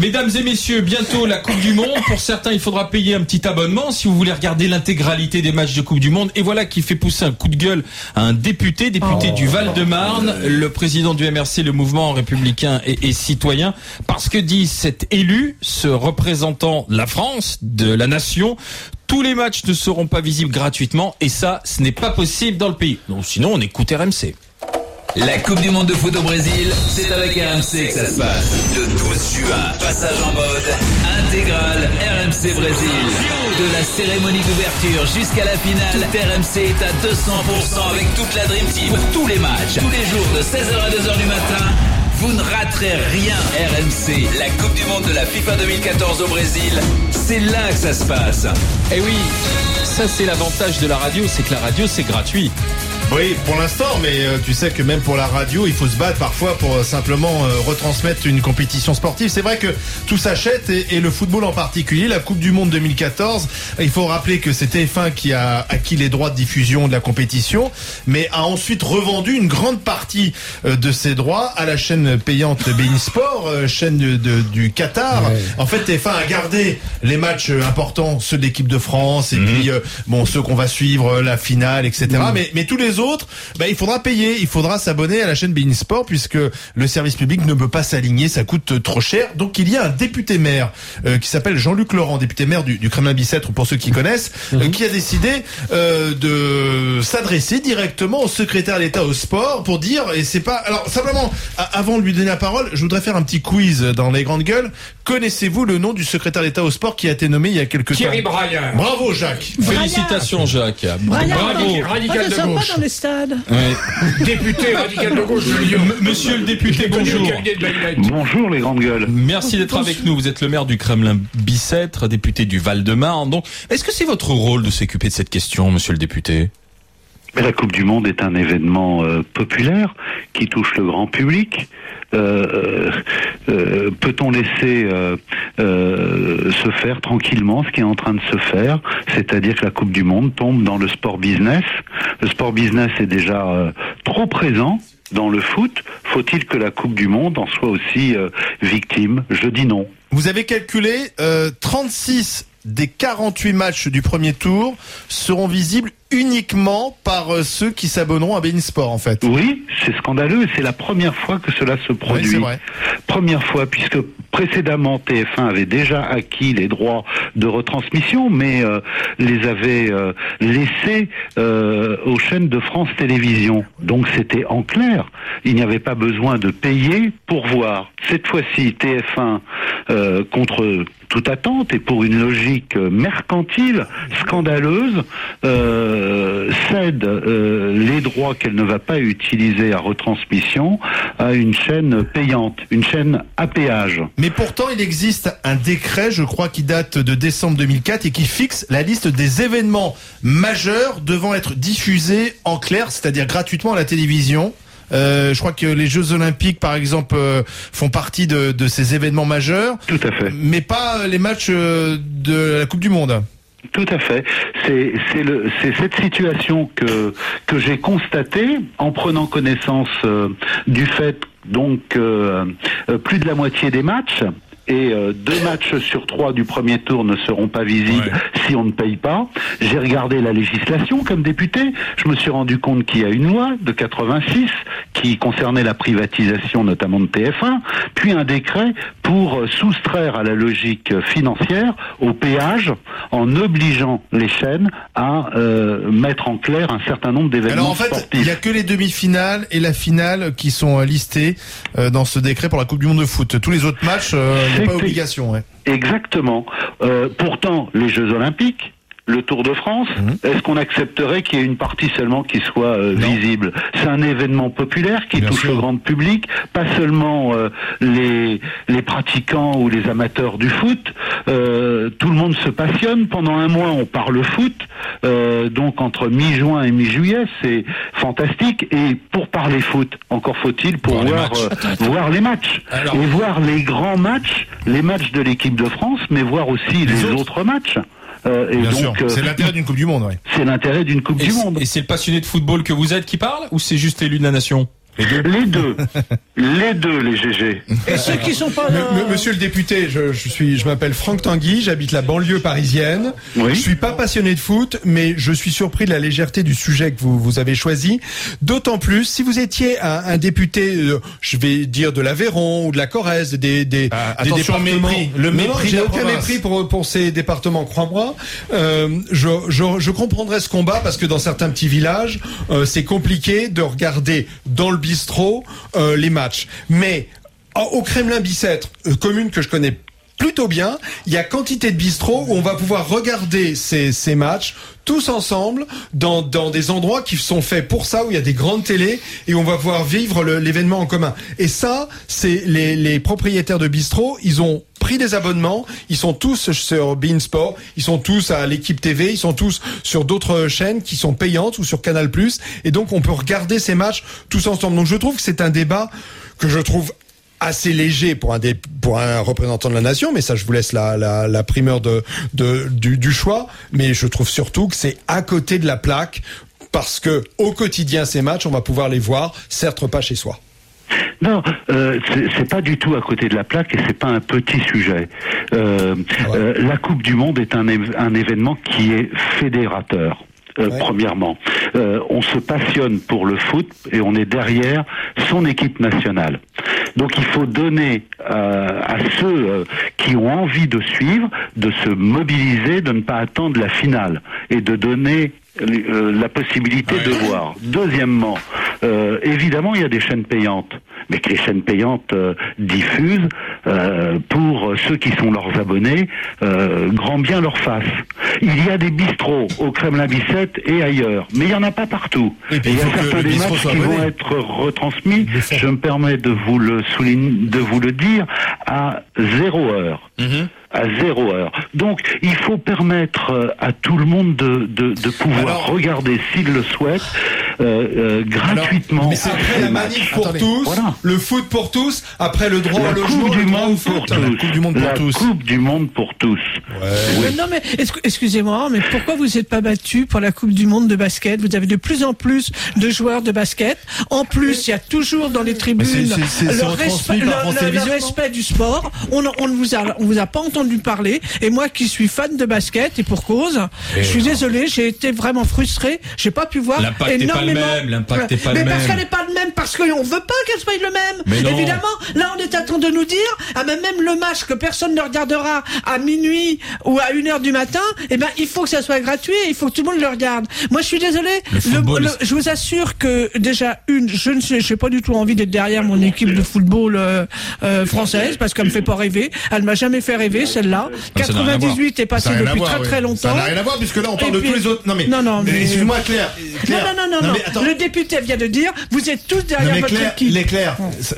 Mesdames et messieurs, bientôt la Coupe du Monde. Pour certains, il faudra payer un petit abonnement si vous voulez regarder l'intégralité des matchs de Coupe du Monde. Et voilà qui fait pousser un coup de gueule à un député, député du Val-de-Marne, le président du MRC, le mouvement républicain et, et citoyen, parce que dit cet élu, ce représentant de la France, de la nation, tous les matchs ne seront pas visibles gratuitement et ça, ce n'est pas possible dans le pays. Donc sinon, on écoute RMC. La Coupe du Monde de foot au Brésil, c'est avec RMC que ça se passe. Le 12 juin, passage en mode intégral RMC Brésil. De la cérémonie d'ouverture jusqu'à la finale, RMC est à 200% avec toute la Dream Team pour tous les matchs, tous les jours de 16h à 2h du matin. Vous ne raterez rien. RMC, la Coupe du Monde de la FIFA 2014 au Brésil, c'est là que ça se passe. Eh oui, ça c'est l'avantage de la radio, c'est que la radio c'est gratuit. Oui, pour l'instant, mais euh, tu sais que même pour la radio, il faut se battre parfois pour euh, simplement euh, retransmettre une compétition sportive. C'est vrai que tout s'achète et, et le football en particulier, la Coupe du Monde 2014, il faut rappeler que c'est TF1 qui a acquis les droits de diffusion de la compétition, mais a ensuite revendu une grande partie euh, de ses droits à la chaîne payante Bein Sport, euh, chaîne de- de- du Qatar. En fait, TF1 a gardé les matchs importants, ceux de l'équipe de France, et puis euh, bon ceux qu'on va suivre, la finale, etc. Mais, mais tous les autres, bah, il faudra payer, il faudra s'abonner à la chaîne Bein Sport puisque le service public ne peut pas s'aligner, ça coûte trop cher. Donc il y a un député maire euh, qui s'appelle Jean-Luc Laurent, député maire du, du Kremlin-Bicêtre pour ceux qui connaissent, euh, qui a décidé euh, de s'adresser directement au secrétaire d'État au sport pour dire et c'est pas alors simplement avant de lui donner la parole, je voudrais faire un petit quiz dans les grandes gueules. Connaissez-vous le nom du secrétaire d'État au sport qui a été nommé il y a quelques Thierry temps? Braillard. Bravo Jacques. Félicitations Jacques. Bravo, Bravo. radical de gauche. Dans les stades. Ouais. Député radical de gauche de Lyon. M- Monsieur le député, bonjour. Bonjour les grandes gueules. Merci d'être avec nous. Vous êtes le maire du Kremlin Bicêtre, député du Val-de-Marne. Donc, est-ce que c'est votre rôle de s'occuper de cette question, monsieur le député? La Coupe du Monde est un événement euh, populaire qui touche le grand public. Euh, euh, Peut-on laisser se faire tranquillement ce qui est en train de se faire, c'est-à-dire que la Coupe du Monde tombe dans le sport business. Le sport business est déjà trop présent dans le foot. Faut-il que la Coupe du Monde en soit aussi victime? Je dis non. Vous avez calculé euh, 36 des 48 matchs du premier tour seront visibles uniquement par euh, ceux qui s'abonneront à Bein Sport en fait. Oui, c'est scandaleux et c'est la première fois que cela se Oui, produit. vrai. Première fois, puisque précédemment TF1 avait déjà acquis les droits de retransmission, mais euh, les avait euh, laissés euh, aux chaînes de France Télévisions. Donc c'était en clair, il n'y avait pas besoin de payer pour voir. Cette fois-ci, TF1, euh, contre toute attente et pour une logique mercantile, scandaleuse, euh, cède euh, les droits qu'elle ne va pas utiliser à retransmission à une chaîne payante, une chaîne à péage. Mais pourtant, il existe un décret, je crois, qui date de décembre 2004 et qui fixe la liste des événements majeurs devant être diffusés en clair, c'est-à-dire gratuitement à la télévision. Euh, je crois que les Jeux Olympiques, par exemple, euh, font partie de, de ces événements majeurs, Tout à fait. mais pas euh, les matchs euh, de la Coupe du Monde. Tout à fait. C'est cette situation que que j'ai constatée en prenant connaissance euh, du fait donc euh, euh, plus de la moitié des matchs et euh, deux matchs sur trois du premier tour ne seront pas visibles si on ne paye pas. J'ai regardé la législation comme député. Je me suis rendu compte qu'il y a une loi de 86 qui concernait la privatisation notamment de TF1, puis un décret pour euh, soustraire à la logique financière au péage en obligeant les chaînes à euh, mettre en clair un certain nombre d'événements Alors en fait, il sportifs. y a que les demi-finales et la finale qui sont listés euh, dans ce décret pour la Coupe du Monde de foot. Tous les autres matchs, il pas obligation. ouais. Exactement. Euh, pourtant, les Jeux Olympiques, le Tour de France, est-ce qu'on accepterait qu'il y ait une partie seulement qui soit euh, Mhm. Visible? C'est un événement populaire qui Bien touche sûr. le grand public, pas seulement euh, les, les pratiquants ou les amateurs du foot. Euh, tout le monde se passionne. Pendant un mois, on parle foot. Euh, donc entre mi-juin et mi-juillet, c'est fantastique. Et pour parler foot, encore faut-il pour Voir les voir, euh, les matchs Alors- et voir les grands matchs, les matchs de l'équipe de France, mais voir aussi les, autres. autres. matchs. Euh, et Bien donc, sûr, euh, c'est l'intérêt d'une Coupe du Monde. Ouais. c'est l'intérêt d'une Coupe Et du Monde. Et c'est le passionné de football que vous êtes qui parle ou c'est juste élu de la nation? Les deux. les deux, les GG. Et ceux qui sont pas. M- Monsieur le député, je, je suis, je m'appelle Franck Tanguy, j'habite la banlieue parisienne. Oui. Je suis pas passionné de foot, mais je suis surpris de la légèreté du sujet que vous, vous avez choisi. D'autant plus si vous étiez un, un député, euh, je vais dire de l'Aveyron ou de la Corrèze, des, des, Ah, des attention, départements. mépris. Le mépris J'ai aucun mépris pour pour ces départements, crois-moi. Euh, je, je, je comprendrais ce combat parce que dans certains petits villages, euh, c'est compliqué de regarder dans le bistrot euh, les matchs. Mais au- au Kremlin Bicêtre, euh, commune que je connais plutôt bien, il y a quantité de bistrots où on va pouvoir regarder ces, matchs tous ensemble dans, des endroits qui sont faits pour ça, où il y a des grandes télés et on va pouvoir vivre l'événement en commun. Et ça, c'est les, les propriétaires de bistrots, ils ont pris des abonnements, ils sont tous sur Beansport, ils sont tous à l'équipe TV, ils sont tous sur d'autres chaînes qui sont payantes ou sur Canal+, et donc on peut regarder ces matchs tous ensemble. Donc je trouve que c'est un débat que je trouve assez léger pour un, représentant de la nation, mais ça je vous laisse la, primeur du, du choix, mais je trouve surtout que c'est à côté de la plaque, parce que au quotidien ces matchs, on va pouvoir les voir, certes pas chez soi. Non, euh, c'est- pas du tout à côté de la plaque et c'est pas un petit sujet. Euh, Ah ouais. euh, la Coupe du Monde est un, év- un événement qui est fédérateur. euh, Ouais. Premièrement, Euh, on se passionne pour le foot et on est derrière son équipe nationale. Donc il faut donner euh, à ceux euh, qui ont envie de suivre de se mobiliser, de ne pas attendre la finale et de donner euh, la possibilité de voir. Deuxièmement, euh, évidemment, il y a des chaînes payantes, mais que les chaînes payantes euh, diffusent euh, pour ceux qui sont leurs abonnés, euh, grand bien leur fasse. Il y a des bistrots au Kremlin Bicêtre et ailleurs, mais il n'y en a pas partout. Et il y a certains des matchs qui vont être retransmis, je me permets de vous le souligner, de vous le dire, à zéro heure Mhm. à zéro heure. Donc, il faut permettre à tout le monde de, de, de pouvoir Alors- regarder, s'il le souhaite, euh, euh, gratuitement. Mais c'est après la manif matchs. pour Attendez, tous, voilà. le foot pour tous, après le droit La au logement, Coupe du le Monde foot. pour tous. La Coupe du Monde pour La tous. Coupe du Monde pour tous. Mais non, mais excusez-moi, mais pourquoi vous n'êtes pas battu pour la Coupe du Monde de basket? Vous avez de plus en plus de joueurs de basket. En plus, il y a toujours dans les tribunes c'est- c'est- c'est- le, respect, le- le- le du sport. On, on ne vous a, on vous a pas entendu parler. Et moi, qui suis fan de basket et pour cause, je suis désolé, j'ai été vraiment frustré. J'ai pas pu voir L'impact est pas le énormément. même, l'impact est pas mais le parce qu'elle n'est pas le même, parce qu'on veut pas qu'elle soit le même. Mais non. Évidemment, là, on est en train de nous dire, ah ben même le match que personne ne regardera à minuit ou à 1 heure du matin, eh ben il faut que ça soit gratuit, il faut que tout le monde le regarde. Moi, je suis désolé. Le je vous assure que déjà une, je ne sais, j'ai pas du tout envie d'être derrière mon équipe de football euh, euh, française parce qu'elle me fait pas rêver. Elle m'a jamais fait rêver celle-là. Ah, ça n'a rien à 98 est Ça passé n'a rien à depuis voir, très oui. très Ça longtemps. n'a rien à voir puisque là on parle Et de tous les autres. Non mais, Non, non, mais- excuse-moi Claire. Non, Claire. non, non, non, non. mais attends. Le député vient de dire, vous êtes tous derrière votre Claire, équipe. les Claire,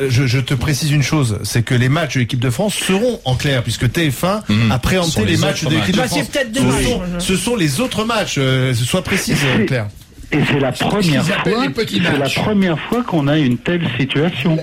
je, je te précise une chose, c'est que les matchs de l'équipe de France seront en clair, puisque TF1 a préempté les les matchs de l'équipe de Bah, France. peut-être Ce sont, ce sont les autres matchs, euh, sois précise Claire. Et c'est la première fois, la première fois qu'on a une telle situation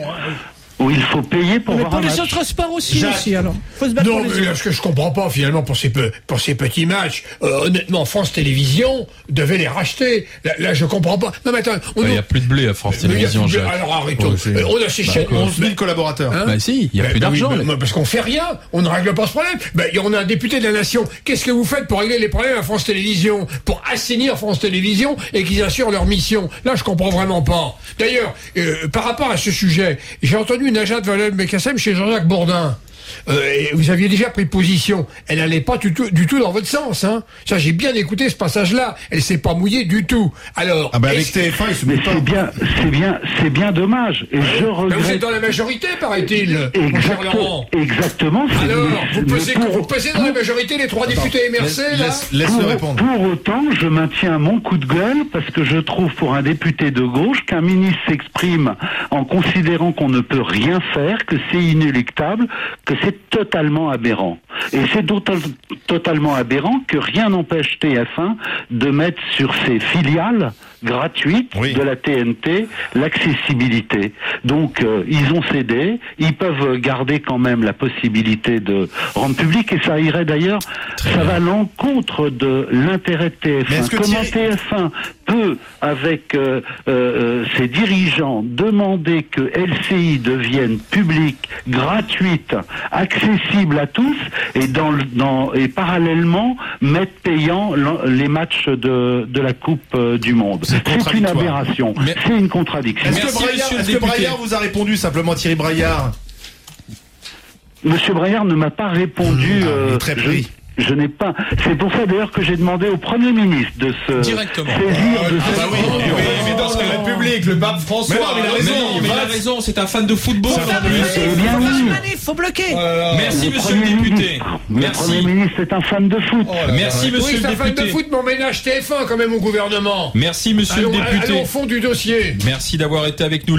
où il faut payer pour Mais voir pour un les match. autres sports aussi, Jacques. aussi alors. Faut se battre Non, pour les mais ce que je comprends pas finalement pour ces, pe- pour ces petits matchs, euh, honnêtement, France Télévisions devait les racheter. Là, là, je comprends pas. Non, mais attends, on Bah, Il n'y a plus de blé à France y Télévisions, Jacques. Alors arrêtons. Ouais, Euh, on a ces chaînes. 11 000 collaborateurs. Hein Bah si, il n'y a plus oui, d'argent. parce qu'on fait rien, on ne règle pas ce problème. Ben, y- on a un député de la nation. Qu'est-ce que vous faites pour régler les problèmes à France Télévisions Pour assainir France Télévisions et qu'ils assurent leur mission? Là, je comprends vraiment pas. D'ailleurs, euh, par rapport à ce sujet, j'ai entendu une Valérie Becassem chez Jean-Jacques Bourdin? Euh, et vous aviez déjà pris position. Elle n'allait pas du tout, du tout dans votre sens. Hein. Ça, j'ai bien écouté ce passage-là. Elle s'est pas mouillée du tout. Alors, Ah bah avec est-ce- TF1, ils se Mais c'est bien, c'est bien, c'est bien dommage. Et je Ben, vous êtes regrette. dans la majorité, paraît-il, exactement. c'est- Alors, vous pesez, pour- vous pesez dans la majorité les trois députés MRC, Laisse- là laisse- pour, répondre. pour autant, je maintiens mon coup de gueule parce que je trouve pour un député de gauche qu'un ministre s'exprime en considérant qu'on ne peut rien faire, que c'est inéluctable, que c'est totalement aberrant. Et c'est total- totalement aberrant que rien n'empêche TF1 de mettre sur ses filiales gratuites Oui. de la TNT l'accessibilité. Donc euh, ils ont cédé, ils peuvent garder quand même la possibilité de rendre public et ça irait d'ailleurs, ça va à l'encontre de l'intérêt de Mais est-ce TF1. que Comment Thierry- TF1 peut, avec euh, euh, ses dirigeants, demander que LCI devienne publique, gratuite, accessible à tous, et dans, et parallèlement mettre payant les matchs de, de la Coupe du Monde? C'est C'est une aberration. Mais- C'est une contradiction. Est-ce que, Braillard, que vous a répondu simplement Thierry Braillard? Monsieur Braillard ne m'a pas répondu. Mmh, ah, euh, très je- pris. Je, n'ai pas. C'est pour ça d'ailleurs que j'ai demandé au Premier ministre de se Directement. saisir de Ah bah oui, mais dans ce République, le pape François. Mais non, mais il a Mais raison, non, mais il a raison, c'est un fan de football. Bien Faut faire oui. faut bloquer. Merci, Le monsieur le Premier député. ministre- Le Merci. Premier ministre est un fan de foot. Oh là là. Merci, Oui, monsieur c'est un le fan de député. foot, mais on ménage TF1 quand même au gouvernement. Merci, monsieur allons, le allons député. au fond du dossier. Merci d'avoir été avec nous.